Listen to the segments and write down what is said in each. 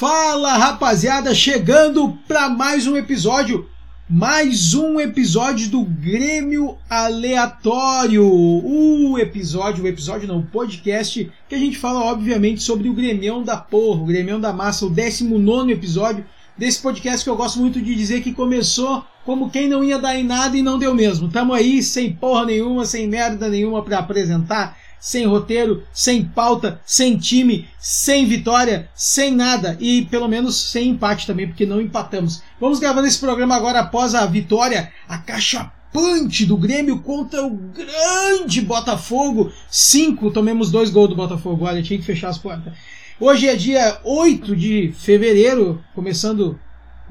Fala, rapaziada! Chegando para mais um episódio, mais um episódio do Grêmio Aleatório. O episódio, o episódio não, o podcast que a gente fala obviamente sobre o Grêmio da porra, o Grêmio da massa, o 19 episódio desse podcast que eu gosto muito de dizer que começou como quem não ia dar em nada e não deu mesmo. Tamo aí sem porra nenhuma, sem merda nenhuma para apresentar sem roteiro, sem pauta, sem time, sem vitória, sem nada e pelo menos sem empate também, porque não empatamos. Vamos gravando esse programa agora após a vitória, a caixa punch do Grêmio contra o grande Botafogo. Cinco, tomemos dois gols do Botafogo. Olha, tinha que fechar as portas. Hoje é dia 8 de fevereiro, começando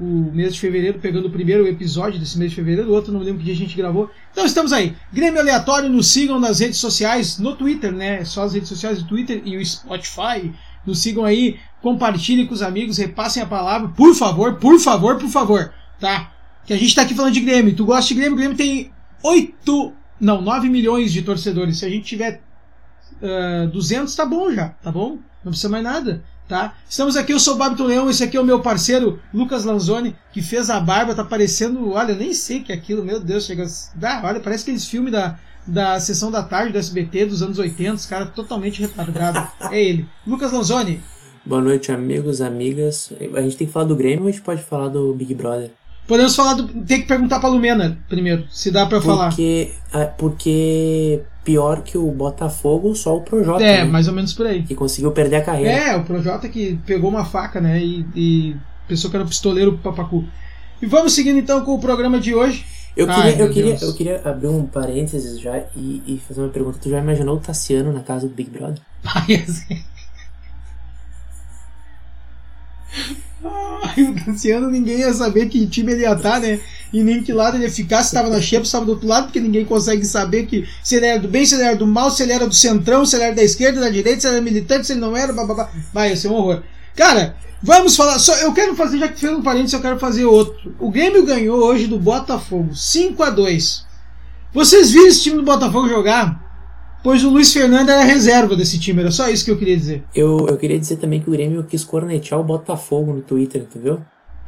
o mês de fevereiro, pegando o primeiro episódio desse mês de fevereiro, outro não lembro que dia a gente gravou. Então estamos aí. Grêmio Aleatório, nos sigam nas redes sociais, no Twitter, né? Só as redes sociais do Twitter e o Spotify. Nos sigam aí, compartilhem com os amigos, repassem a palavra, por favor, por favor, por favor, tá? Que a gente tá aqui falando de Grêmio. Tu gosta de Grêmio? O Grêmio tem 8, não, 9 milhões de torcedores. Se a gente tiver uh, 200, tá bom já, tá bom? Não precisa mais nada. Tá? Estamos aqui, eu sou o Babito Leão, esse aqui é o meu parceiro Lucas Lanzoni, que fez a barba, tá parecendo, olha, nem sei que é aquilo, meu Deus, chega, ah, olha, parece aqueles filmes da, da sessão da tarde do SBT dos anos 80, os caras totalmente retardados. é ele. Lucas Lanzoni. Boa noite, amigos, amigas. A gente tem que falar do Grêmio ou a gente pode falar do Big Brother? Podemos falar do. Tem que perguntar pra Lumena primeiro, se dá pra falar. Porque, porque pior que o Botafogo, só o Projota. É, né? mais ou menos por aí. Que conseguiu perder a carreira. É, o Projota que pegou uma faca, né? E, e pensou que era um pistoleiro papacu. E vamos seguindo então com o programa de hoje. Eu queria, Ai, eu, queria, eu queria abrir um parênteses já e, e, fazer uma pergunta. Tu já imaginou o Tassiano na casa do Big Brother? Assim. Ai, o Tassiano ninguém ia saber que time ele ia estar, tá, né? E nem que lado ele ia ficar, se estava na se estava do outro lado, porque ninguém consegue saber que se ele era do bem, se ele era do mal, se ele era do centrão, se ele era da esquerda, da direita, se ele era militante, se ele não era. Vai, ia ser um horror. Cara, vamos falar. Só, eu quero fazer, já que fez um parênteses, eu quero fazer outro. O Grêmio ganhou hoje do Botafogo, 5 a 2 Vocês viram esse time do Botafogo jogar? Pois o Luiz Fernando era reserva desse time, era só isso que eu queria dizer. Eu, eu queria dizer também que o Grêmio quis cornetear o Botafogo no Twitter, tu viu?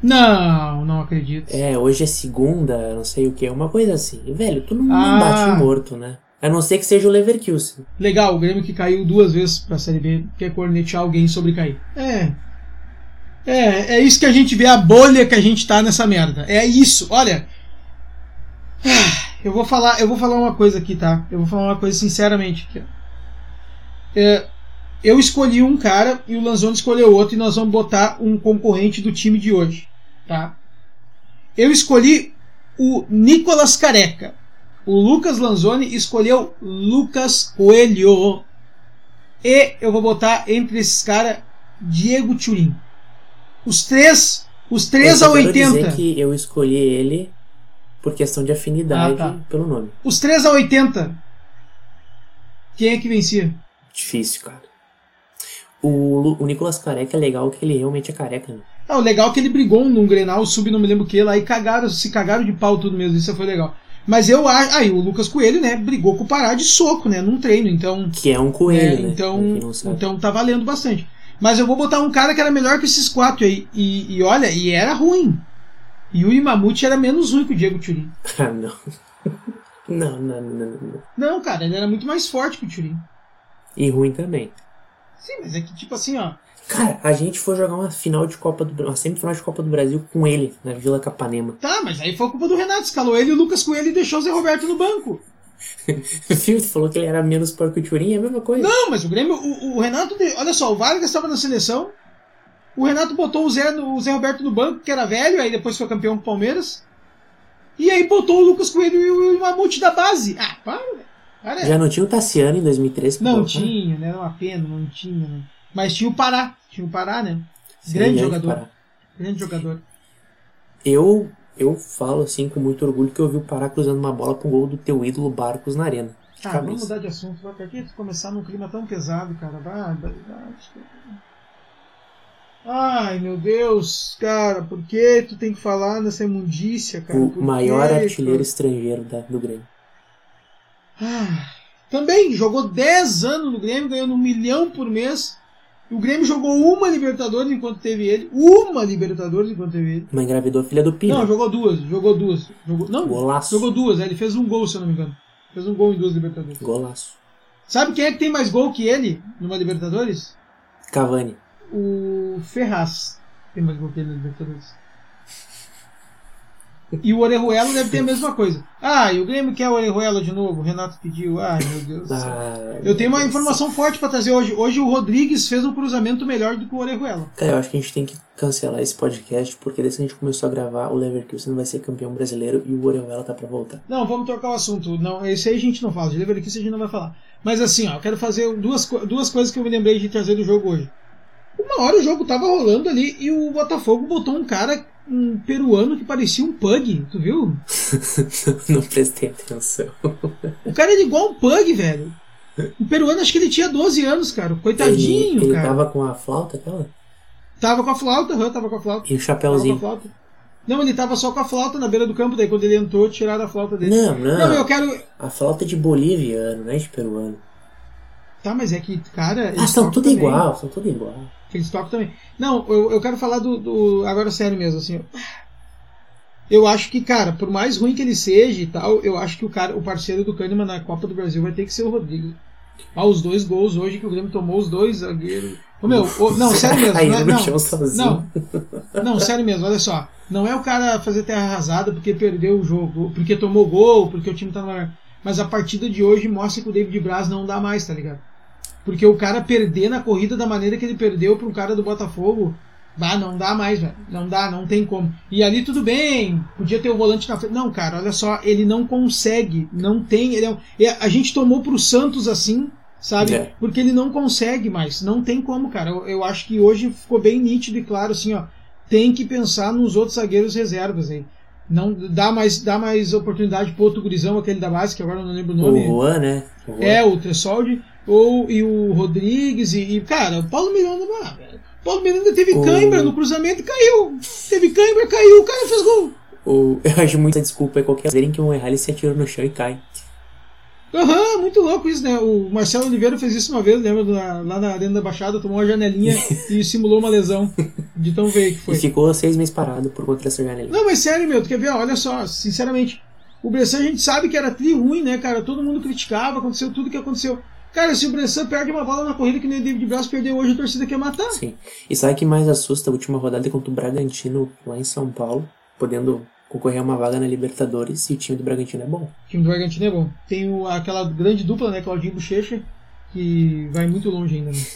Não, não acredito. É, hoje é segunda, não sei o que, uma coisa assim. Velho, tu não, ah. não bate morto, né? A não ser que seja o Leverkusen. Legal, o Grêmio que caiu duas vezes pra Série B quer cornetear alguém sobre cair. É. É, é isso que a gente vê, a bolha que a gente tá nessa merda. É isso, olha. Ah. Eu vou falar, eu vou falar uma coisa aqui, tá? Eu vou falar uma coisa sinceramente aqui. É, eu escolhi um cara e o Lanzoni escolheu outro e nós vamos botar um concorrente do time de hoje, tá? Eu escolhi o Nicolas Careca. O Lucas Lanzoni escolheu Lucas Coelho. E eu vou botar entre esses caras Diego Turin. Os três, os três eu a 80. Dizer que eu escolhi ele por questão de afinidade ah, tá. pelo nome. Os 3 a 80. Quem é que vencia? Difícil, cara. O, o Nicolas Careca é legal que ele realmente é careca, né? Ah, o legal é que ele brigou num Grenal, sub não me lembro o que lá, e cagaram, se cagaram de pau tudo mesmo, isso foi legal. Mas eu acho. Aí, o Lucas Coelho, né, brigou com o Pará de soco, né, num treino, então. Que é um coelho, é, né? Então, então tá valendo bastante. Mas eu vou botar um cara que era melhor que esses quatro aí. E, e olha, e era ruim. E o Imamute era menos ruim que o Diego Turin. Ah, não. Não, não, não, não. Não, cara, ele era muito mais forte que o Turin. E ruim também. Sim, mas é que tipo assim, ó. Cara, a gente foi jogar uma final de Copa do uma semifinal de Copa do Brasil com ele, na Vila Capanema. Tá, mas aí foi culpa do Renato, escalou ele e o Lucas com ele e deixou o Zé Roberto no banco. Você falou que ele era menos porco que o Turin, é a mesma coisa. Não, mas o Grêmio, o, o Renato, olha só, o Vargas estava na seleção, o Renato botou o Zé, o Zé Roberto no banco, que era velho, aí depois foi campeão com o Palmeiras. E aí botou o Lucas Coelho e o Mamute da base. Ah, para, velho. Já não tinha o Tassiano em 2013? Não tinha, né? Era uma pena, não tinha. Né? Mas tinha o Pará. Tinha o Pará, né? Sim, grande jogador. Grande jogador. Eu, eu falo assim com muito orgulho que eu vi o Pará cruzando uma bola com o gol do teu ídolo Barcos na arena. Ah, vamos mudar de assunto. Vai pra que começar num clima tão pesado, cara? Vai, vai, vai. Ai, meu Deus, cara, por que tu tem que falar nessa imundícia, cara? O por maior quê, artilheiro cara? estrangeiro da, do Grêmio. Ah, também, jogou 10 anos no Grêmio, ganhando um milhão por mês. O Grêmio jogou uma Libertadores enquanto teve ele. Uma Libertadores enquanto teve ele. Mas engravidou a filha do Pino. Não, jogou duas. Jogou duas. Jogou, não, Golaço. jogou duas. Ele fez um gol, se eu não me engano. Fez um gol em duas Libertadores. Golaço. Sabe quem é que tem mais gol que ele numa Libertadores? Cavani. O Ferraz tem mais gol que ele na Libertadores. E o Orejuela deve ter a mesma coisa. Ah, e o Grêmio quer o Orejuela de novo. O Renato pediu. Ai, meu Deus. Ah, Eu tenho uma informação forte pra trazer hoje. Hoje o Rodrigues fez um cruzamento melhor do que o Orejuela. Cara, eu acho que a gente tem que cancelar esse podcast, porque desde que a gente começou a gravar, o Leverkusen vai ser campeão brasileiro e o Orejuela tá pra voltar. Não, vamos trocar o assunto. Não, esse aí a gente não fala. De Leverkusen a gente não vai falar. Mas assim, ó, eu quero fazer duas, duas coisas que eu me lembrei de trazer do jogo hoje. Uma hora o jogo tava rolando ali e o Botafogo botou um cara, um peruano que parecia um pug. Tu viu? não prestei atenção. O cara era igual um pug, velho. O peruano, acho que ele tinha 12 anos, cara. Coitadinho, ele, ele cara. tava com a flauta aquela? Tava com a flauta, aham, tava com a flauta. E o chapéuzinho. Não, ele tava só com a flauta na beira do campo, daí quando ele entrou, tiraram a flauta dele. Não, não. Não, eu quero. A flauta é de boliviano, não é de peruano. Tá, mas é que, cara. Ah, são tudo também. igual, são tudo igual. Eles tocam também. Não, eu, eu quero falar do, do- Agora sério mesmo, assim. Eu acho que, cara, por mais ruim que ele seja e tal, eu acho que o cara, o parceiro do Kahneman na Copa do Brasil vai ter que ser o Rodrigo. Ah, os dois gols hoje que o Grêmio tomou, os dois zagueiros. Ô, meu, ô, não, sério mesmo. Caindo Não, é- não, não, não, sério mesmo, olha só. Não é o cara fazer terra arrasada porque perdeu o jogo, porque tomou gol, porque o time tá na. Mas a partida de hoje mostra que o David Braz não dá mais, tá ligado? Porque o cara perder na corrida da maneira que ele perdeu para um cara do Botafogo, ah, não dá mais, velho. Não dá, não tem como. E ali tudo bem, podia ter o volante na frente. Não, cara, olha só, ele não consegue, não tem. Ele é a gente tomou pro Santos assim, sabe? É. Porque ele não consegue mais, não tem como, cara. Eu, eu acho que hoje ficou bem nítido e claro, assim, ó. Tem que pensar nos outros zagueiros reservas aí. Não dá mais, dá mais oportunidade pro outro gurizão, aquele da base, que agora eu não lembro o O nome. Juan, né? O Juan. É, o Tressoldi, ou e o Rodrigues, e, e, cara, o Paulo Miranda, ah, velho, o Paulo Miranda teve O- cãibra no cruzamento e caiu. Teve cãibra, caiu, o cara fez gol. O- eu acho muita desculpa é qualquer verem que um errar, ele se atira no chão e cai. Aham, muito louco isso, né? O Marcelo Oliveira fez isso uma vez, lembra? Da- lá na Arena da Baixada, tomou uma janelinha e simulou uma lesão de tão veio que foi. E ficou seis meses parado por conta dessa janela. Não, mas sério, meu, tu quer ver? Olha só, sinceramente, o Bressan a gente sabe que era tri ruim, né, cara? Todo mundo criticava, aconteceu tudo que aconteceu. Cara, se o Bressan perde uma bola na corrida que nem o David Braz perdeu hoje, a torcida quer matar. Sim. E sabe o que mais assusta? A última rodada contra o Bragantino lá em São Paulo, podendo concorrer a uma vaga na Libertadores e o time do Bragantino é bom. O time do Bragantino é bom. Tem o- aquela grande dupla, né, Claudinho Bochecha, que vai muito longe ainda. Né?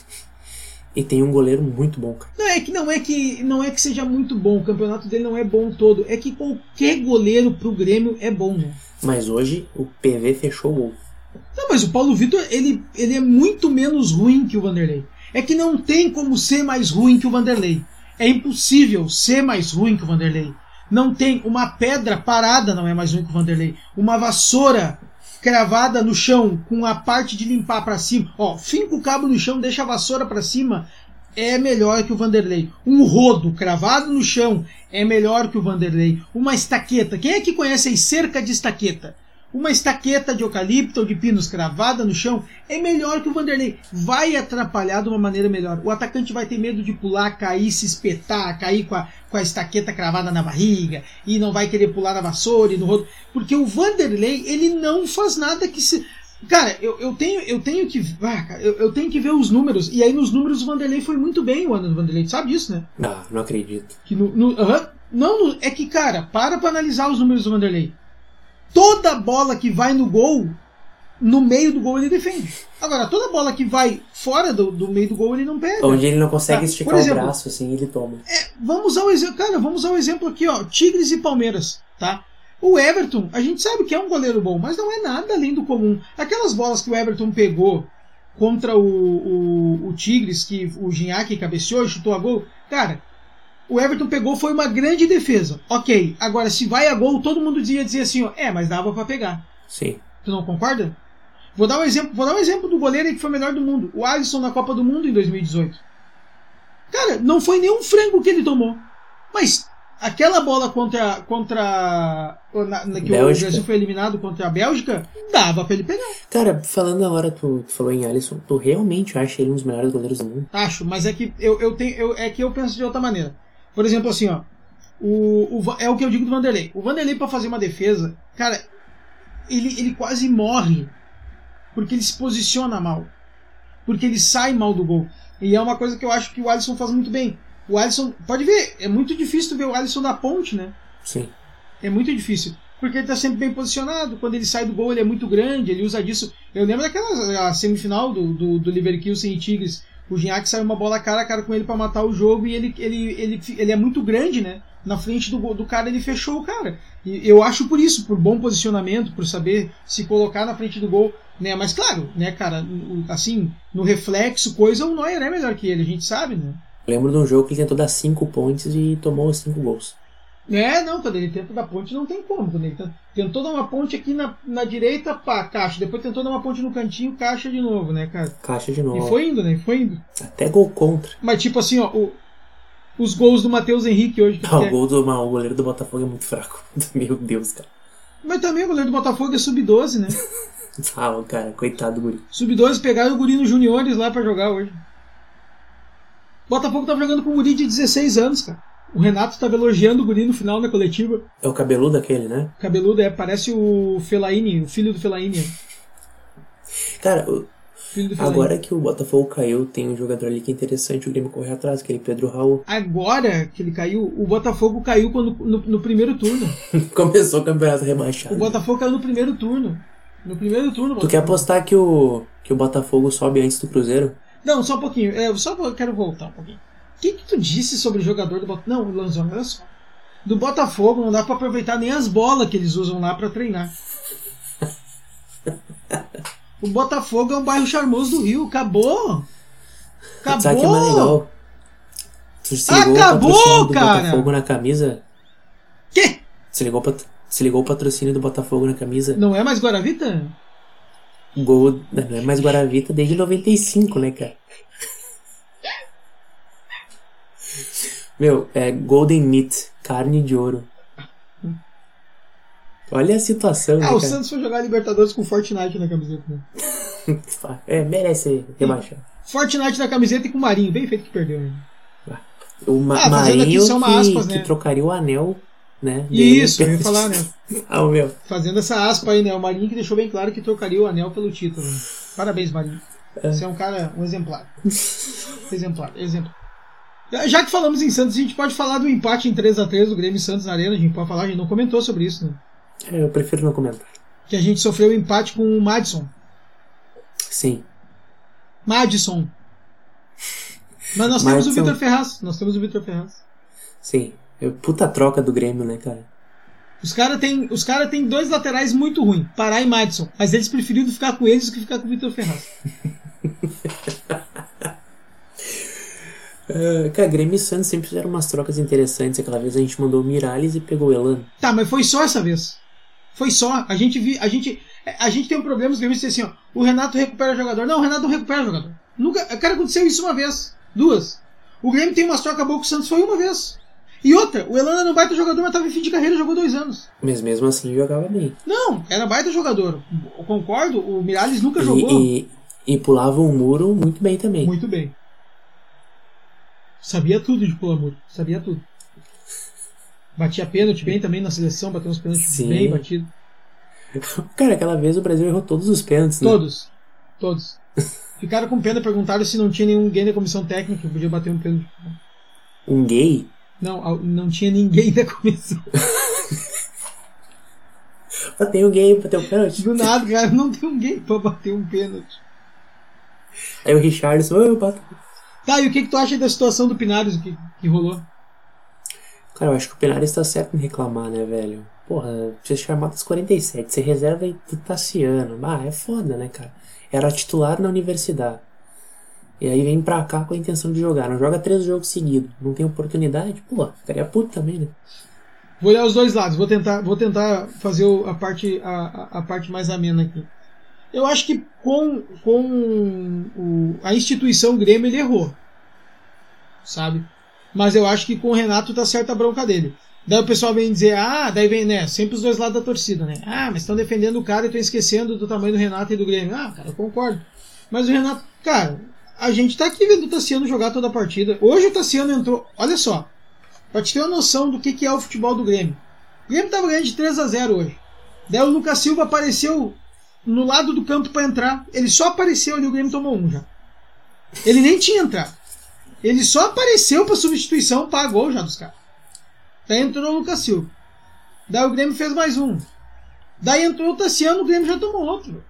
E tem um goleiro muito bom, cara. Não é que não é que não é que seja muito bom, o campeonato dele não é bom todo, é que qualquer goleiro pro Grêmio é bom, né? Mas hoje o PV fechou o gol. Não, mas o Paulo Vitor, ele, ele é muito menos ruim que o Vanderlei. É que não tem como ser mais ruim que o Vanderlei. É impossível ser mais ruim que o Vanderlei. Não tem. Uma pedra parada não é mais ruim que o Vanderlei. Uma vassoura cravada no chão com a parte de limpar pra cima. Ó, finca o cabo no chão, deixa a vassoura pra cima. É melhor que o Vanderlei. Um rodo cravado no chão é melhor que o Vanderlei. Uma estaqueta. Quem é que conhece aí cerca de estaqueta? Uma estaqueta de eucalipto ou de pinos cravada no chão é melhor que o Vanderlei. Vai atrapalhar de uma maneira melhor. O atacante vai ter medo de pular, cair, se espetar, cair com a, com a estaqueta cravada na barriga e não vai querer pular na vassoura e no rodo. Porque o Vanderlei, ele não faz nada que se. Cara, eu, eu, tenho, eu tenho que. Ah, cara, eu, eu tenho que ver os números. E aí nos números o Vanderlei foi muito bem o ano do Vanderlei. Sabe disso, né? Ah, não acredito. Que no, no- aham. não, no- é que, cara, para pra analisar os números do Vanderlei. Toda bola que vai no gol, no meio do gol ele defende. Agora, toda bola que vai fora do, do meio do gol ele não pega. Onde ele não consegue Tá, esticar exemplo- o braço assim, ele toma. Vamos usar o exemplo, cara, vamos usar o exemplo aqui, ó, Tigres e Palmeiras, tá? O Everton, a gente sabe que é um goleiro bom, mas não é nada além do comum. Aquelas bolas que o Everton pegou contra o, o, o Tigres, que o Gignac cabeceou e chutou a gol, cara, o Everton pegou, foi uma grande defesa. Ok, agora se vai a gol, todo mundo ia dizer assim, ó, é, mas dava pra pegar. Sim. Tu não concorda? Vou dar um exemplo, vou dar um exemplo do goleiro aí que foi o melhor do mundo, o Alisson na Copa do Mundo em 2018. Cara, não foi nenhum frango que ele tomou. Mas aquela bola contra. contra na, na, que Bélgica. o Brasil foi eliminado contra a Bélgica, dava pra ele pegar. Cara, falando agora, tu, tu falou em Alisson, tu realmente acha ele um dos melhores goleiros do mundo? Acho, mas é que eu, eu tenho. Eu, é que eu penso de outra maneira. Por exemplo, assim, ó. O, o, é o que eu digo do Vanderlei. O Vanderlei, pra fazer uma defesa, cara, ele, ele quase morre. Porque ele se posiciona mal. Porque ele sai mal do gol. E é uma coisa que eu acho que o Alisson faz muito bem. O Alisson, pode ver, é muito difícil ver o Alisson na ponte, né? Sim. É muito difícil. Porque ele tá sempre bem posicionado. Quando ele sai do gol, ele é muito grande, ele usa disso. Eu lembro daquela semifinal do, do, do Leverkusen e Tigres. O Gignac saiu uma bola cara a cara com ele pra matar o jogo e ele, ele, ele, ele é muito grande, né? Na frente do, do cara, ele fechou o cara. E eu acho por isso, por bom posicionamento, por saber se colocar na frente do gol, né? Mas claro, né, cara, assim, no reflexo, coisa, o Neuer é melhor que ele, a gente sabe, né? Lembro de um jogo que ele tentou dar cinco pontes e tomou os cinco gols. É, não, quando ele tenta dar ponte não tem como. Quando ele tenta- tentou dar uma ponte aqui na, na direita, pá, caixa. Depois tentou dar uma ponte no cantinho, caixa de novo, né, cara? Caixa de E novo. foi indo, né? E foi indo. Até gol contra. Mas tipo assim, ó, o- os gols do Matheus Henrique hoje. que Ah, é- o gol do o goleiro do Botafogo é muito fraco. Meu Deus, cara. Mas também o goleiro do Botafogo é sub-12, né? Ah, cara, coitado do guri. Sub-12 pegaram o guri nos juniores lá pra jogar hoje. O Botafogo tava jogando com um guri de 16 anos, cara. O Renato tava elogiando o guri no final da coletiva. É o cabeludo aquele, né? Cabeludo, é, parece o Felaini, o filho do Felaini. Cara, o- Filho do Fellaini. agora que o Botafogo caiu, tem um jogador ali que é interessante o Grêmio correr atrás, aquele Pedro Raul. Agora que ele caiu, o Botafogo caiu quando, no, no primeiro turno. Começou o campeonato rebaixado. O Botafogo caiu no primeiro turno. No primeiro turno. o Tu quer Botafogo- apostar que o, que o Botafogo sobe antes do Cruzeiro? Não, só um pouquinho. É, Eu só vou- quero voltar um pouquinho. O que, que tu disse sobre o jogador do Botafogo? Não, Lanzoni, olha só. Do Botafogo não dá pra aproveitar nem as bolas que eles usam lá pra treinar. O Botafogo é um bairro charmoso do Rio. Acabou! Acabou! Sabe o que é mais legal? Tu se ligou Acabou, o patrocínio do cara! Botafogo na camisa? Quê? Se ligou, o se ligou o patrocínio do Botafogo na camisa? Não é mais Guaravita? Gol, não é mais Guaravita desde 95, né, cara? Meu, é Golden Meat, carne de ouro. Olha a situação, né, Ah, o cara? Santos foi jogar Libertadores com Fortnite na camiseta. Né? É, merece rebaixar. Fortnite na camiseta e com o Marinho. Bem feito que perdeu. Né? O Ma Ah, aqui Marinho uma que, aspas, que né? trocaria o anel, né? dele Isso, eu ia falar, né? ah, o meu. Fazendo essa aspa aí, né? O Marinho que deixou bem claro que trocaria o anel pelo título. né? Parabéns, Marinho. Você é um cara, um exemplar. exemplar, exemplar. Já que falamos em Santos, a gente pode falar do empate em 3x3 do Grêmio e Santos na Arena. A gente pode falar, a gente não comentou sobre isso, né? É, eu prefiro não comentar. Que a gente sofreu o empate com o Madison. Sim. Madison. Mas nós temos o Madison. Vitor Ferraz. Nós temos o Vitor Ferraz. Sim. Eu- Puta troca do Grêmio, né, cara? Os caras têm cara tem dois laterais muito ruins, Pará e Madison. Mas eles preferiram ficar com eles do que ficar com o Vitor Ferraz. Ah, cara, Grêmio e Santos sempre fizeram umas trocas interessantes. Aquela vez a gente mandou o Miralles e pegou o Elano. Tá, mas foi só essa vez. Foi só. A gente vi, a gente a gente tem um problema os gremistas assim, ó. O Renato recupera o jogador. Não, o Renato não recupera o jogador. Nunca, cara, aconteceu isso uma vez, duas. O Grêmio tem umas trocas boas com o Santos foi uma vez. E outra, o Elano era um baita jogador, mas tava em fim de carreira, jogou dois anos. Mas mesmo assim jogava bem. Não, era baita jogador. Eu concordo, o Miralles nunca jogou. E, e, e pulava um muro muito bem também. Muito bem. Sabia tudo de pular muro. Sabia tudo. Batia pênalti bem também na seleção, bateu uns pênaltis Sim. bem batidos. Cara, aquela vez o Brasil errou todos os pênaltis, né? Todos. Todos. Ficaram com pena, perguntaram se não tinha ninguém da comissão técnica que podia bater um pênalti. Um gay? Não, não tinha ninguém da comissão. Bateu um gay, bateu um pênalti. Do nada, cara, não tem ninguém pra bater um pênalti. Aí o Richardson, eu bato. Tá, e o que, que tu acha da situação do Pinares que, que rolou? Cara, eu acho que o Penares tá certo em reclamar, né, velho? Porra, você chamar das 47, você reserva do Tassiano. Ah, é foda, né, cara? Era titular na universidade. E aí vem pra cá com a intenção de jogar. Não joga três jogos seguidos. Não tem oportunidade. Pô, ficaria puto também, né? Vou olhar os dois lados, vou tentar, vou tentar fazer a parte, a- a parte mais amena aqui. Eu acho que com, com o- a instituição Grêmio ele errou. Sabe? Mas eu acho que com o Renato tá certa a bronca dele. Daí o pessoal vem dizer, ah, daí vem, né? Sempre os dois lados da torcida, né? Ah, mas estão defendendo o cara e estão esquecendo do tamanho do Renato e do Grêmio. Ah, cara, eu concordo. Mas o Renato, cara, a gente tá aqui vendo o Tassiano jogar toda a partida. Hoje o Tassiano entrou, olha só, pra te ter uma noção do que, que é o futebol do Grêmio. O Grêmio tava ganhando de 3 a 0 hoje. Daí o Lucas Silva apareceu no lado do campo para entrar. Ele só apareceu ali, o Grêmio tomou um já. Ele nem tinha entrado. Ele só apareceu para substituição, pagou já dos caras. Daí entrou o Lucas Silva. Daí o Grêmio fez mais um. Daí entrou o Tassiano, o Grêmio já tomou outro.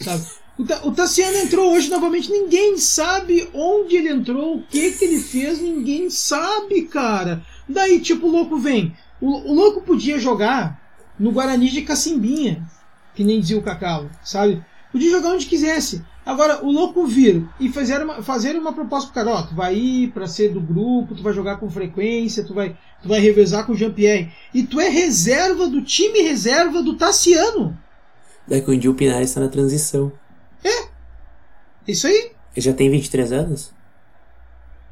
Sabe? O, Tassiano entrou hoje novamente, ninguém sabe onde ele entrou, o que que ele fez, ninguém sabe, cara. Daí, tipo, o louco vem. O, o louco podia jogar no Guarani de Cacimbinha, que nem dizia o Cacau, sabe? Podia jogar onde quisesse. Agora, o louco vir e fazer uma, fazer uma proposta pro cara, ó, tu vai ir para ser do grupo, tu vai jogar com frequência, tu vai, tu vai revezar com o Jean-Pierre. E tu é reserva do time reserva do Tassiano. Daí que o Pinar está na transição. É. Isso aí. Ele já tem 23 anos?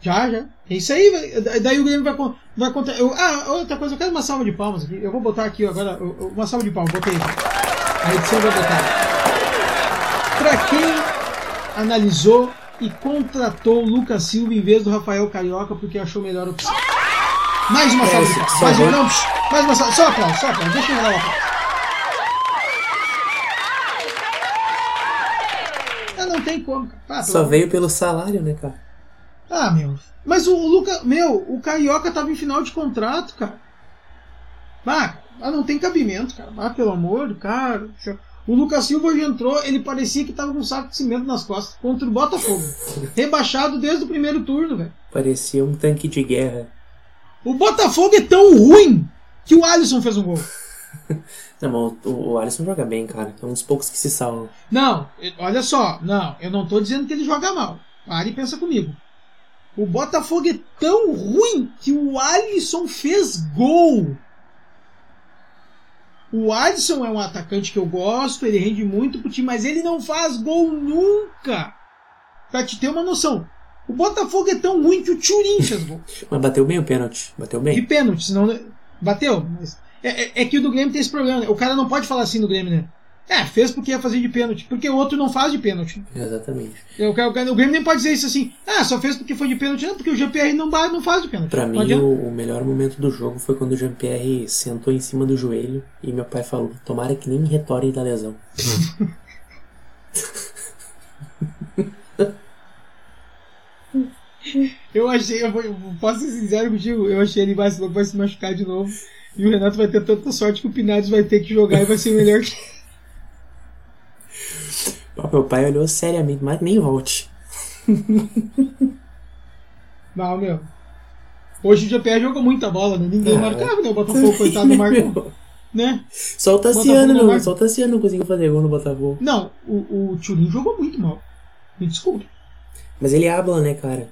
Já, já. É isso aí. Daí o Grêmio vai, vai contar. Eu, ah, outra coisa, eu quero uma salva de palmas aqui. Eu vou botar aqui agora. Uma salva de palmas, botei. A edição vai botar. Pra quem analisou e contratou o Lucas Silva em vez do Rafael Carioca porque achou melhor opção. Mais uma salva. É, mais, um, não, mais uma salva. Só aplauso, só aplauso. Deixa eu dar uma ah, não tem como. Ah, só veio pelo salário, né, cara? Ah, meu. Mas o, o Lucas. Meu, o Carioca tava em final de contrato, cara. Ah, não tem cabimento, cara. Ah, pelo amor do cara. O Lucas Silva hoje entrou, ele parecia que tava com um saco de cimento nas costas contra o Botafogo. Rebaixado desde o primeiro turno, velho. Parecia um tanque de guerra. O Botafogo é tão ruim que o Alisson fez um gol. Não, o, o Alisson joga bem, cara. É um dos poucos que se salvam. Não, olha só. Não, eu não tô dizendo que ele joga mal. Ari pensa comigo. O Botafogo é tão ruim que o Alisson fez gol. O Adson é um atacante que eu gosto, ele rende muito pro time, mas ele não faz gol nunca. Pra te ter uma noção. O Botafogo é tão ruim que o Turin fez gol. mas bateu bem o pênalti. Bateu bem. E pênalti, senão. Bateu. Mas é, é, é, que o do Grêmio tem esse problema. Né? O cara não pode falar assim do Grêmio, né? É, fez porque ia fazer de pênalti, porque o outro não faz de pênalti. Exatamente. O, o, o Grêmio nem pode dizer isso assim, ah, só fez porque foi de pênalti, não, porque o Jean-Pierre não, não faz de pênalti. Pra mim, o, o, melhor momento do jogo foi quando o Jean-Pierre sentou em cima do joelho e meu pai falou: tomara que nem me retorne da lesão. eu achei, eu, eu posso ser sincero contigo, eu achei ele mais louco, vai se machucar de novo. E o Renato vai ter tanta sorte que o Pinares vai ter que jogar e vai ser melhor que. Meu pai olhou seriamente, mas nem volte. Não, meu. Hoje o GPR jogou muita bola, né? Ninguém ah, marcava, né? O Botafogo, coitado, marcou. Né? Só o Tassiano, não, não, só o Tassiano não conseguiu fazer gol no Botafogo. Não, o, o Turin jogou muito mal. Me desculpe. Mas ele habla, né, cara?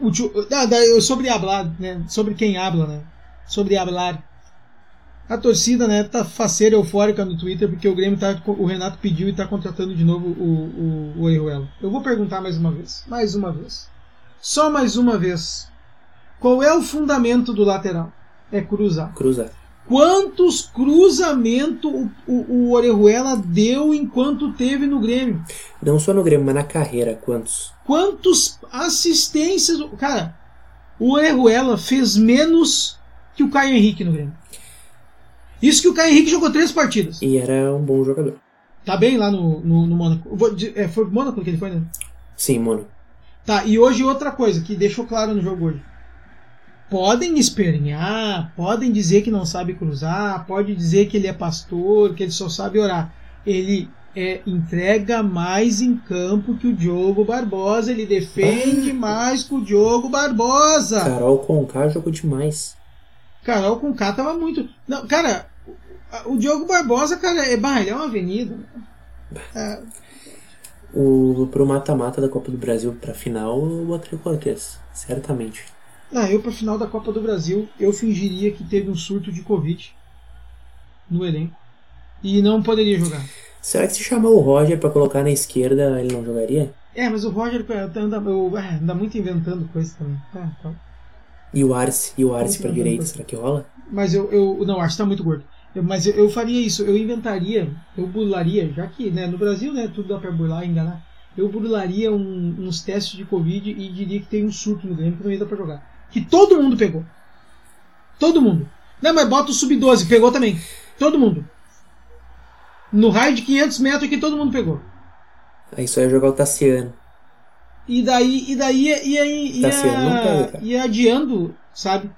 O tio, ah, sobre hablar, né? Sobre quem habla, né? Sobre hablar. A torcida, né, tá faceira eufórica no Twitter porque o Grêmio tá. O Renato pediu e tá contratando de novo o, o, o. Eu vou perguntar mais uma vez. Mais uma vez. Só mais uma vez. Qual é o fundamento do lateral? É cruzar. Cruzar. Quantos cruzamentos o, o, o Orejuela deu enquanto teve no Grêmio? Não só no Grêmio, mas na carreira, quantos? Quantos assistências. Cara, o Orejuela fez menos que o Caio Henrique no Grêmio. Isso que o Caio Henrique jogou três partidas. E era um bom jogador. Tá bem lá no, no, no Mônaco. É, foi Mônaco que ele foi, né? Sim, Mônaco. Tá, e hoje outra coisa que deixou claro no jogo hoje. Podem espernear, podem dizer que não sabe cruzar, pode dizer que ele é pastor, que ele só sabe orar. Ele é, entrega mais em campo que o Diogo Barbosa, ele defende mais que o Diogo Barbosa. Carol Conká jogou demais. Carol Conká tava muito. Não, cara, o Diogo Barbosa, cara, é, bah, ele é uma avenida. É... O, pro mata-mata da Copa do Brasil pra final, eu botaria o Cortez, certamente. Ah, eu pra final da Copa do Brasil, eu fingiria que teve um surto de Covid no elenco. E não poderia jogar. Será que se chamar o Roger para colocar na esquerda, ele não jogaria? É, mas o Roger anda, eu, é, anda muito inventando coisa também. É, tá. E o Arce, e o Arce pra direita, será que rola? Mas eu, eu não, acho que tá muito gordo. Eu- mas eu, eu faria isso, eu inventaria, eu burlaria, já que né, no Brasil né, tudo dá pra burlar e enganar. Eu burlaria um- uns testes de Covid e diria que tem um surto no Grêmio que não ia dar pra jogar. Que todo mundo pegou. Todo mundo. Não, mas bota o sub-12, pegou também. Todo mundo. No raio de 500 metros que todo mundo pegou. Aí só ia jogar o Tassiano. E daí, e daí ia, ia, ia, Tá pega, cara. ia adiando, sabe?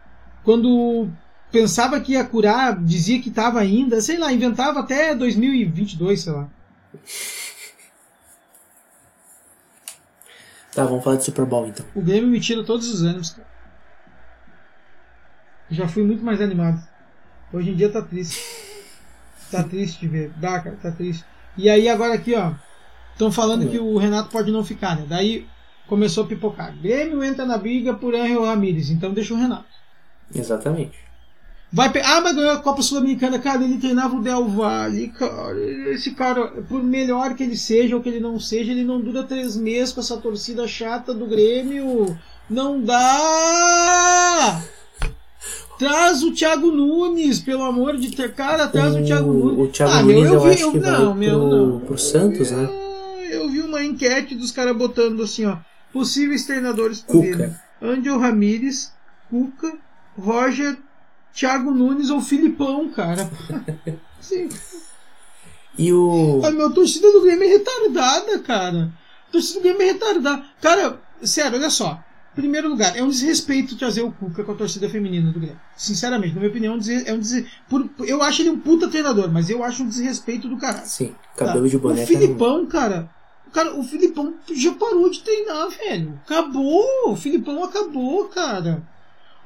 Quando pensava que ia curar, dizia que estava ainda, sei lá, inventava até 2022, sei lá. Tá, vamos falar de Super Bowl então. O Grêmio me tira todos os ânimos, cara. Já fui muito mais animado. Hoje em dia tá triste. Tá triste de ver. Dá, cara, tá triste. E aí agora aqui, ó. Estão falando que o Renato pode não ficar, né? Daí começou a pipocar. Grêmio entra na briga por Angel Ramírez, então deixa o Renato. Exatamente. Vai pe... Ah, mas ganhou a Copa Sul-Americana, cara. Ele treinava o Del Valle, cara. Esse cara, por melhor que ele seja ou que ele não seja, ele não dura três meses com essa torcida chata do Grêmio. Não dá! Traz o Thiago Nunes, pelo amor de Deus. Cara, traz o, Thiago Nunes. O Thiago Ah, meu, Nunes eu, vi- acho que vai não, meu, pro, não. pro Santos, né? Eu vi uma enquete dos caras botando assim, ó. Possíveis treinadores pro Cuca. Grêmio. Angel Ramírez, Cuca, Roger, Thiago Nunes ou Filipão, cara. Sim. E o. A minha torcida do Grêmio é retardada, cara. A torcida do Grêmio é retardada. Cara, sério, olha só. Primeiro lugar, é um desrespeito trazer o Cuca com a torcida feminina do Grêmio. Sinceramente, na minha opinião, é um desre- é por- eu acho ele um puta treinador, mas eu acho um desrespeito do caralho. Sim, Tá. cabelo de boneca. O Filipão, cara. Cara, o Filipão já parou de treinar, velho. Acabou. O Filipão acabou, cara.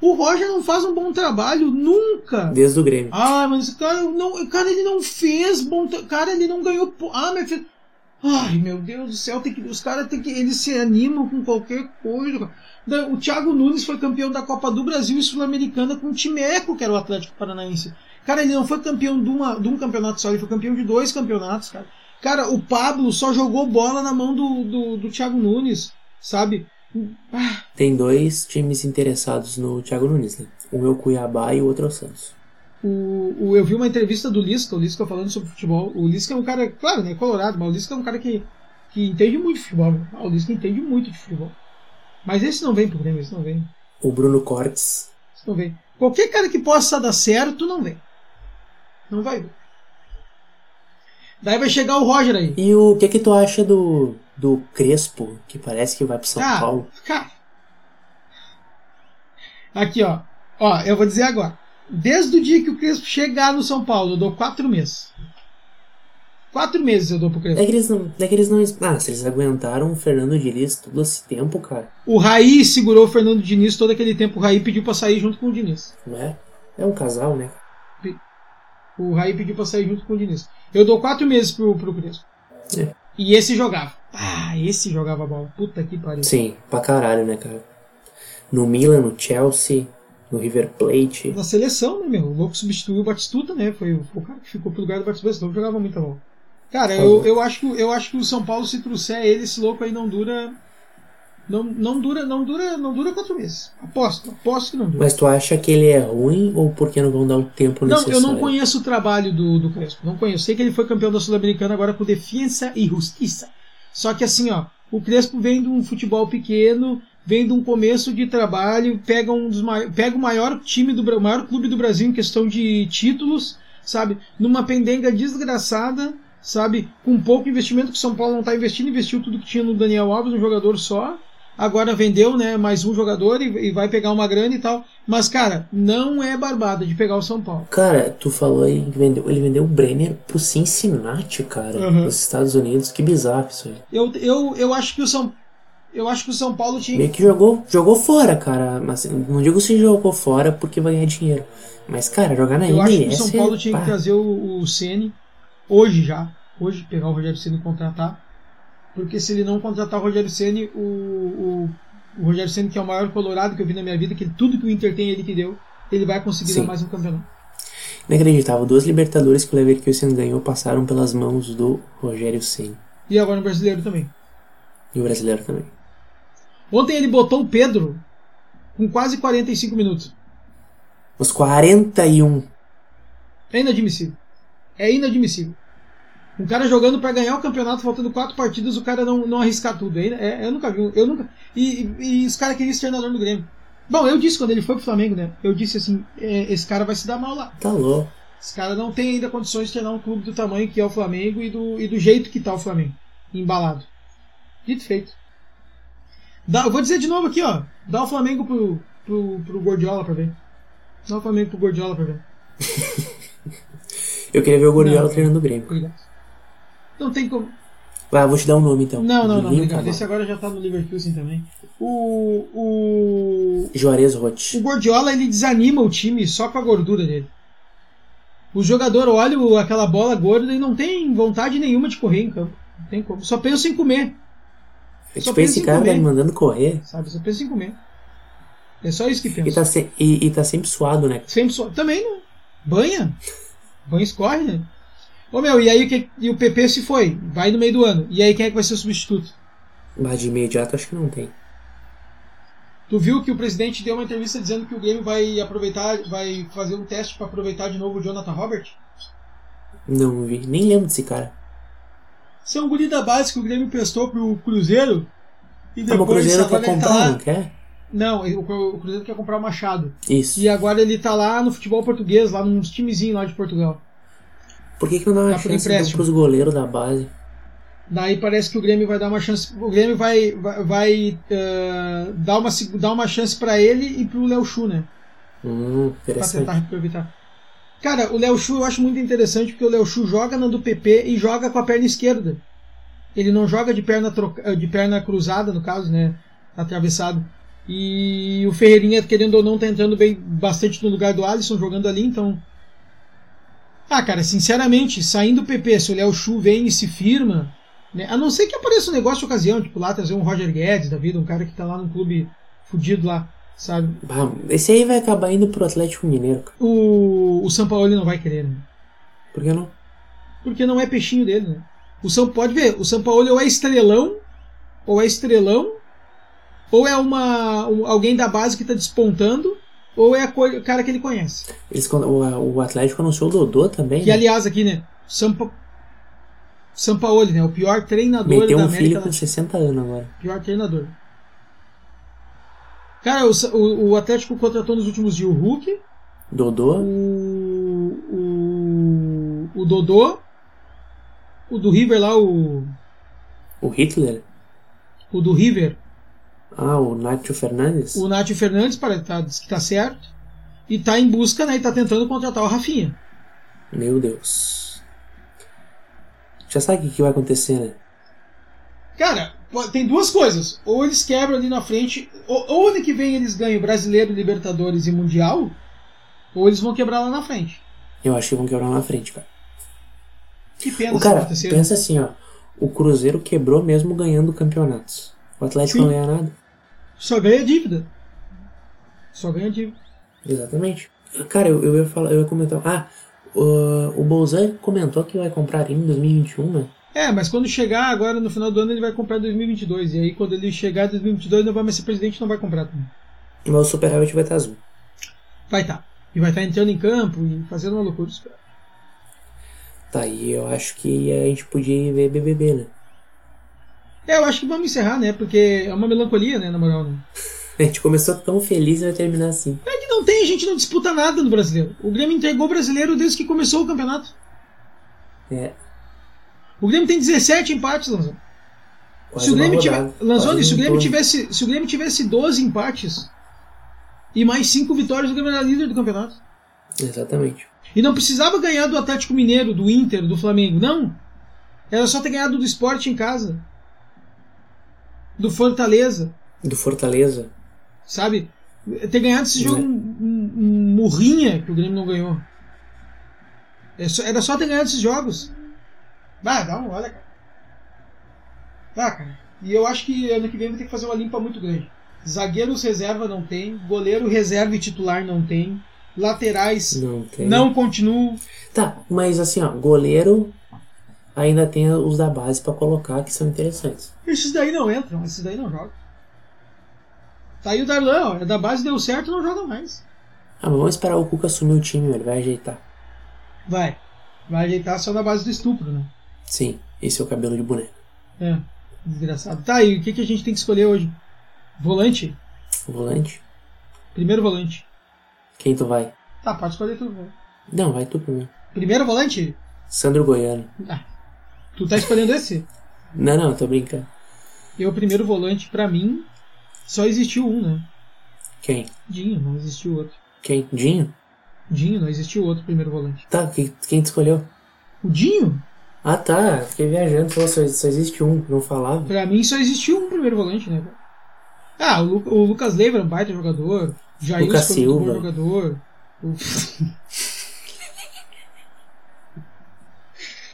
O Roger não faz um bom trabalho nunca. Desde o Grêmio. Ah, mas esse cara não, cara, ele não fez bom, cara, ele não ganhou. Ah, mas fez. Ai, meu Deus do céu, tem que, os caras tem que eles se animam com qualquer coisa. O Thiago Nunes foi campeão da Copa do Brasil e Sul-Americana com o Timeco, que era o Atlético Paranaense. Cara, ele não foi campeão de, uma, de um campeonato só, ele foi campeão de dois campeonatos, cara. Cara, o Pablo só jogou bola na mão do, do, do Thiago Nunes, sabe? Ah, Tem dois times interessados no Thiago Nunes, né? Um é o Cuiabá e o outro é o Santos. O, o- eu vi uma entrevista do Lisca, o Lisca falando sobre futebol. O Lisca é um cara, claro, né, colorado, mas o Lisca é um cara que, que entende muito de futebol. né? Ah, o Lisca entende muito de futebol. Mas esse não vem pro Grêmio, esse não vem. O Bruno Cortes. Esse não vem. Qualquer cara que possa dar certo, não vem. Não vai. Daí vai chegar o Roger aí. E o que que tu acha do, do Crespo, que parece que vai pro São Cara, Paulo? cara. Aqui, ó. Ó, eu vou dizer agora. Desde o dia que o Crespo chegar no São Paulo, eu dou quatro meses. Quatro meses eu dou pro Crespo. É que eles não. É que eles não. Ah, se eles aguentaram o Fernando Diniz todo esse tempo, cara. O Raí segurou o Fernando Diniz todo aquele tempo. O Raí pediu pra sair junto com o Diniz. Não é? É um casal, né? O Raí pediu pra sair junto com o Diniz. Eu dou quatro meses pro, pro Crespo. É. E esse jogava. Ah, esse jogava bola. Puta que pariu. Sim, pra caralho, né, cara? No Milan, no Chelsea, no River Plate. Na seleção, né, meu? O louco substituiu o Batistuta, né? Foi o, o cara que ficou pro lugar do Batistuta. Esse louco jogava muita bola. Cara, eu, eu, acho que, eu acho que o São Paulo, se trouxer ele, esse louco aí não dura. Não, não dura, não dura, não dura quatro meses. Aposto, aposto que não dura. Mas tu acha que ele é ruim ou porque não vão dar o tempo Não, necessário? eu não conheço o trabalho do, do Crespo. Não conheço. Sei que ele foi campeão da Sul-Americana agora com Defensa e Justiça. Só que assim, ó, o Crespo vem de um futebol pequeno, vem de um começo de trabalho, pega um dos pega o maior time do o maior clube do Brasil em questão de títulos, sabe? Numa pendenga desgraçada, sabe? Com pouco investimento que o São Paulo não está investindo, investiu tudo que tinha no Daniel Alves, um jogador só. Agora vendeu, né, mais um jogador e, e vai pegar uma grana e tal. Mas, cara, não é barbada de pegar o São Paulo. Cara, tu falou aí que vendeu, ele vendeu o Brenner pro Cincinnati, cara, Uhum. nos Estados Unidos. Que bizarro isso aí. Eu, eu, eu acho que o São eu acho que o São Paulo tinha Meio que jogou, jogou fora, cara. Mas não digo se jogou fora porque vai ganhar dinheiro. Mas, cara, jogar na eu acho que o São Paulo é- tinha que trazer o, o Ceni hoje já, hoje pegar o Rogério Ceni e contratar, porque se ele não contratar o Rogério Ceni, o, o, o Rogério Ceni que é o maior colorado que eu vi na minha vida, que tudo que o Inter tem ele que deu, ele vai conseguir Sim. dar mais um campeonato. Inacreditável. Duas Libertadores que o Leverkusen ganhou passaram pelas mãos do Rogério Ceni E agora no brasileiro também. E o brasileiro também. Ontem ele botou o Pedro. com quase 45 minutos. Os 41. É inadmissível. É inadmissível. Um cara jogando para ganhar o campeonato, faltando quatro partidas, o cara não, não arriscar tudo. É, eu nunca vi. Eu nunca. E, e, e os caras queriam ser treinador do Grêmio. Bom, eu disse quando ele foi pro Flamengo, né? Eu disse assim: é, esse cara vai se dar mal lá. Tá louco. Esse cara não tem ainda condições de treinar um clube do tamanho que é o Flamengo e do, e do jeito que tá o Flamengo. Embalado. Dito feito. Dá, eu vou dizer de novo aqui, ó. Dá o Flamengo pro, pro, pro Gordiola pra ver. Dá o Flamengo pro Gordiola pra ver. Eu queria ver o Gordiola Não. treinando o Grêmio. Obrigado. Não tem como. Vai, vou te dar um nome então. Não, não, não, obrigado. mano. Esse agora já tá no Leverkusen também. O. O. Juarez O Roth. Gordiola ele desanima o time só com a gordura dele. O jogador olha o- aquela bola gorda e não tem vontade nenhuma de correr em campo. Não tem como. Só pensa em comer, É só tipo, esse pensa em cara tá me mandando correr. sabe? Só pensa em comer. É só isso que pensa. E tá, se- e, e tá sempre suado, né? Sempre só. Também, né? Banha. Banha escorre, né? Ô meu, e aí o que- e o PP se foi? Vai no meio do ano. E aí quem é que vai ser o substituto? Mas de imediato acho que não tem. Tu viu que o presidente deu uma entrevista dizendo que o Grêmio vai aproveitar, vai fazer um teste para aproveitar de novo o Jonathan Robert? Não vi. Nem lembro desse cara. Isso é um guri da base que o Grêmio prestou pro Cruzeiro. E Ah, mas o depois Cruzeiro quer tá comprar, lá- não quer? Não, o, o Cruzeiro quer comprar o Machado. Isso. E agora ele tá lá no futebol português, lá nos timezinhos lá de Portugal. Por que, que não dá uma Tá chance então, empréstimo. pros goleiros da base? Daí parece que o Grêmio vai dar uma chance. O Grêmio vai, vai, vai, eh, dar, uma, dar uma chance pra ele e pro Léo Chu, né? Hum, Pra interessante. tentar aproveitar. Cara, o Léo Chu eu acho muito interessante porque o Léo Chu joga na do PP e joga com a perna esquerda. Ele não joga de perna, troca, de perna cruzada, no caso, né? Atravessado. E o Ferreirinha, querendo ou não, tá entrando bem bastante no lugar do Alisson, jogando ali, então. Ah, cara, sinceramente, saindo o PP, se o Léo Chu vem e se firma, né? A não ser que apareça um negócio de ocasião, tipo lá trazer um Roger Guedes da vida, um cara que tá lá num clube fudido lá, sabe? Bah, esse aí vai acabar indo pro Atlético Mineiro, cara. O, o São Paulo não vai querer, né? Por que não? Porque não é peixinho dele, né? O São pode ver, o São Paulo ou é estrelão, ou é estrelão, ou é uma um- alguém da base que tá despontando, ou é o cara que ele conhece. Eles, o, o Atlético anunciou o Dodô também. Que né? aliás aqui, né? São Sampaoli, né? O pior treinador Meteu da um América filho com 60 anos agora. Pior treinador. Cara, o, o, o Atlético contratou nos últimos dias o Hulk, Dodô, o, o, o Dodô, o do River lá, o, o Hitler. o do River, Ah, o Nacho Fernandes. o Nath Fernandes, para tá, que tá certo, e tá em busca, né, e tá tentando contratar o Rafinha. Meu Deus. Já sabe o que, que vai acontecer, né? Cara, tem duas coisas. Ou eles quebram ali na frente, ou, ou ano que vem eles ganham Brasileiro, Libertadores e Mundial, ou eles vão quebrar lá na frente. Eu acho que vão quebrar na frente, cara. Que pena O cara, acontecer. pensa assim, ó. O Cruzeiro quebrou mesmo ganhando campeonatos. O Atlético Sim. não ganha nada. Só ganha dívida. Só ganha dívida. Exatamente. Cara, eu, eu ia falar, eu ia comentar. Ah, o, o Bolzan comentou que vai comprar em 2021, né? É, mas quando chegar agora no final do ano ele vai comprar em 2022. E aí quando ele chegar em 2022 não vai mais ser presidente, não vai comprar. Mas o Superávit vai estar azul. Vai estar. E vai estar entrando em campo e fazendo uma loucura. Tá, e eu acho que a gente podia ir ver BBB, né? É, eu acho que vamos encerrar, né? Porque é uma melancolia, né, na moral. Né? A gente começou tão feliz e vai terminar assim. É que não tem, a gente não disputa nada no brasileiro. O Grêmio entregou o brasileiro desde que começou o campeonato. É. O Grêmio tem 17 empates, Lanzoni. Se o Grêmio tiver, Lanzoni, se o Grêmio tivesse, se o Grêmio tivesse 12 empates e mais 5 vitórias, o Grêmio era líder do campeonato. Exatamente. E não precisava ganhar do Atlético Mineiro, do Inter, do Flamengo. Não. Era só ter ganhado do Sport em casa. Do Fortaleza, Do Fortaleza. sabe? Ter ganhado esse jogo É. um, um, um murrinha que o Grêmio não ganhou. É Era só ter ganhado esses jogos. Vai, dá uma olha, cara. Ah, cara. E eu acho que ano que vem vai ter que fazer uma limpa muito grande. Zagueiros reserva não tem, goleiro reserva e titular não tem, laterais Não tem. não continuam. Tá, mas assim, ó, goleiro ainda tem os da base pra colocar que são interessantes. Esses daí não entram, esses daí não jogam. Tá aí o Darlan, ó. É da base, deu certo, não joga mais. Ah, mas vamos esperar o Cuca assumir o time, ele vai ajeitar. Vai. Vai ajeitar só na base do estupro, né? Sim, esse é o cabelo de boneco. É. Desgraçado. Tá, e o que, que a gente tem que escolher hoje? Volante? Volante? Primeiro volante. Quem tu vai? Tá, pode escolher tu. Não, vai tu primeiro. Primeiro volante? Sandro Goiano. Ah, tu tá escolhendo esse? Não, não, tô brincando. Eu, primeiro volante, pra mim, só existiu um, né? Quem? Dinho, não existiu outro. Quem? Dinho? Dinho, não existiu outro primeiro volante. Tá, que- quem tu escolheu? O Dinho? Ah tá, fiquei viajando, só, só existe um, não falava. Pra mim só existiu um primeiro volante, né? Ah, o, Lu- o Lucas Leiva era um baita jogador. O Jailson Lucas um bom Silva. jogador. O...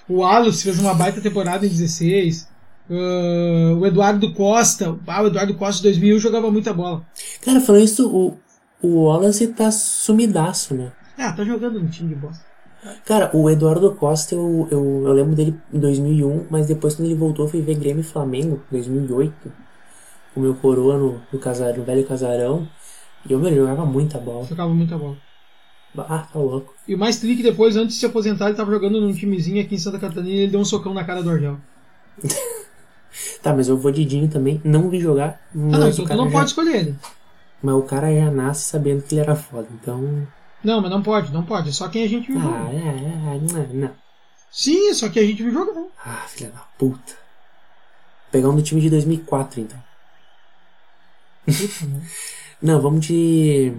o Alus fez uma baita temporada em 16. Ah, o Eduardo Costa. Ah, o Eduardo Costa de 2001 jogava muita bola. Cara, falando isso, o, o Wallace tá sumidaço, né? Ah, tá jogando no time de bosta. Cara, o Eduardo Costa, eu, eu, eu lembro dele em 2001, mas depois quando ele voltou, eu fui ver Grêmio e Flamengo, 2008. O meu coroa no, no, no velho casarão. E eu, meu, ele jogava muita bola. Jogava muita bola. Ah, tá louco. E o mais triste que depois, antes de se aposentar, ele tava jogando num timezinho aqui em Santa Catarina e ele deu um socão na cara do Argel. Tá, mas eu vou de Dinho também. Não vi jogar. Ah, não, então tu não já, pode escolher ele. mas o cara já nasce sabendo que ele era foda. Então. Não, mas não pode, não pode. É só quem a gente viu Ah, jogar. é, é, não, não. Sim, é só que a gente viu jogar. Ah, filha da puta. Vou pegar um do time de 2004, então. Puta, né? Não, vamos de.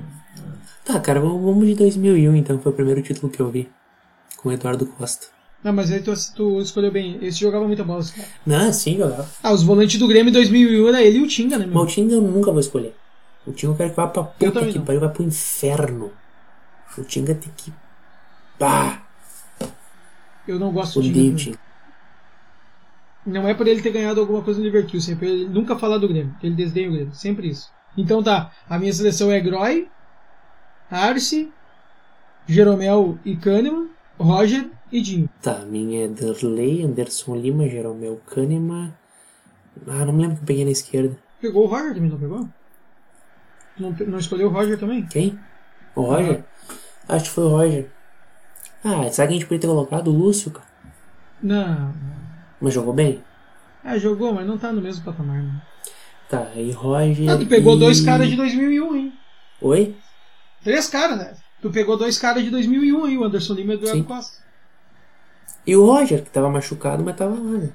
Tá, cara, vamos de 2001 então, foi o primeiro título que eu vi. Com o Eduardo Costa. Não, mas aí tu, tu escolheu bem. Esse jogava muita bola, cara. Não, sim, jogava. Ah, os volantes do Grêmio em 2001 era ele e o Tinga, né, Mas meu? o Tinga eu nunca vou escolher. O Tinga eu quero que vá pra puta que pariu, vai pro inferno. O Tinga tem que. Pá! Eu não gosto Odeio o Tinga. Tinga. Não é por ele ter ganhado alguma coisa no Liverpool, sempre ele nunca falar do Grêmio. Ele desdenha o Grêmio, sempre isso. Então tá, a minha seleção é Groy, Arce, Jeromel e Kahneman, Roger e Dinho. Tá, minha é Derley, Anderson Lima, Jeromel Kahneman. Ah, não me lembro que eu peguei na esquerda. Pegou o Roger também, não pegou? Não, não escolheu o Roger também? Quem? O Roger? Acho que foi o Roger. Ah, sabe que a gente podia ter colocado o Lúcio, cara? Não. Mas jogou bem? Ah, jogou, mas não tá no mesmo patamar. Né? Tá, aí Roger. Ah, tu pegou e- dois caras de 2001, hein? Oi? Três caras, né? Tu pegou dois caras de 2001 aí, o Anderson Lima e o Eduardo Sim. Costa. E o Roger, que tava machucado, mas tava lá, né?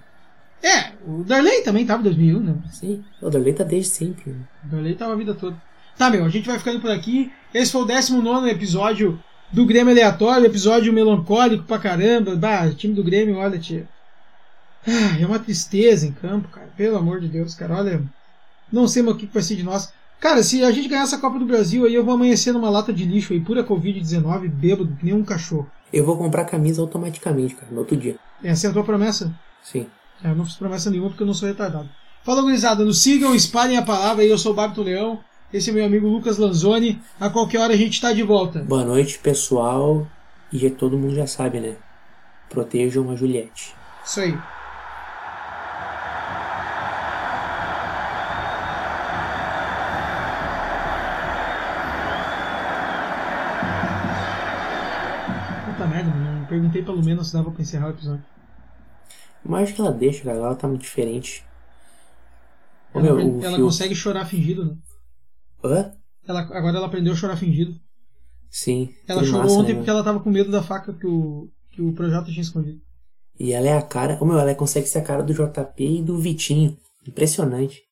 É, o Darley também tava em 2001, né? Sim. O Darley tá desde sempre. Né? O Darley tava a vida toda. Tá, meu, a gente vai ficando por aqui. Esse foi o 19 episódio do Grêmio Aleatório, episódio melancólico pra caramba. Bah, o time do Grêmio, olha, tia. Ah, é uma tristeza em campo, cara. Pelo amor de Deus, cara. Olha, não sei mais o que que vai ser de nós. Cara, se a gente ganhar essa Copa do Brasil aí, eu vou amanhecer numa lata de lixo aí, pura Covid-19, bêbado, que nem um cachorro. Eu vou comprar camisa automaticamente, cara, no outro dia. Essa é a tua promessa? Sim. É, eu não fiz promessa nenhuma porque eu não sou retardado. Fala, gurizada. Nos sigam, espalhem a palavra aí. Eu sou o Babito Leão. Esse é meu amigo Lucas Lanzoni. A qualquer hora a gente tá de volta. Boa noite, pessoal. E todo mundo já sabe, né? Protejam a Juliette. Isso aí. Lumena se dava pra encerrar o episódio. Mas acho que ela deixa, cara. Ela tá muito diferente. Ô, Ela, meu, ela fio- consegue chorar fingido, né? Hã? Ela, agora ela aprendeu a chorar fingido. Sim. Ela chorou massa, ontem né, porque ela tava com medo da faca que o, que o Projota tinha escondido. E ela é a cara. Ô, meu, ela consegue ser a cara do JP e do Vitinho. Impressionante.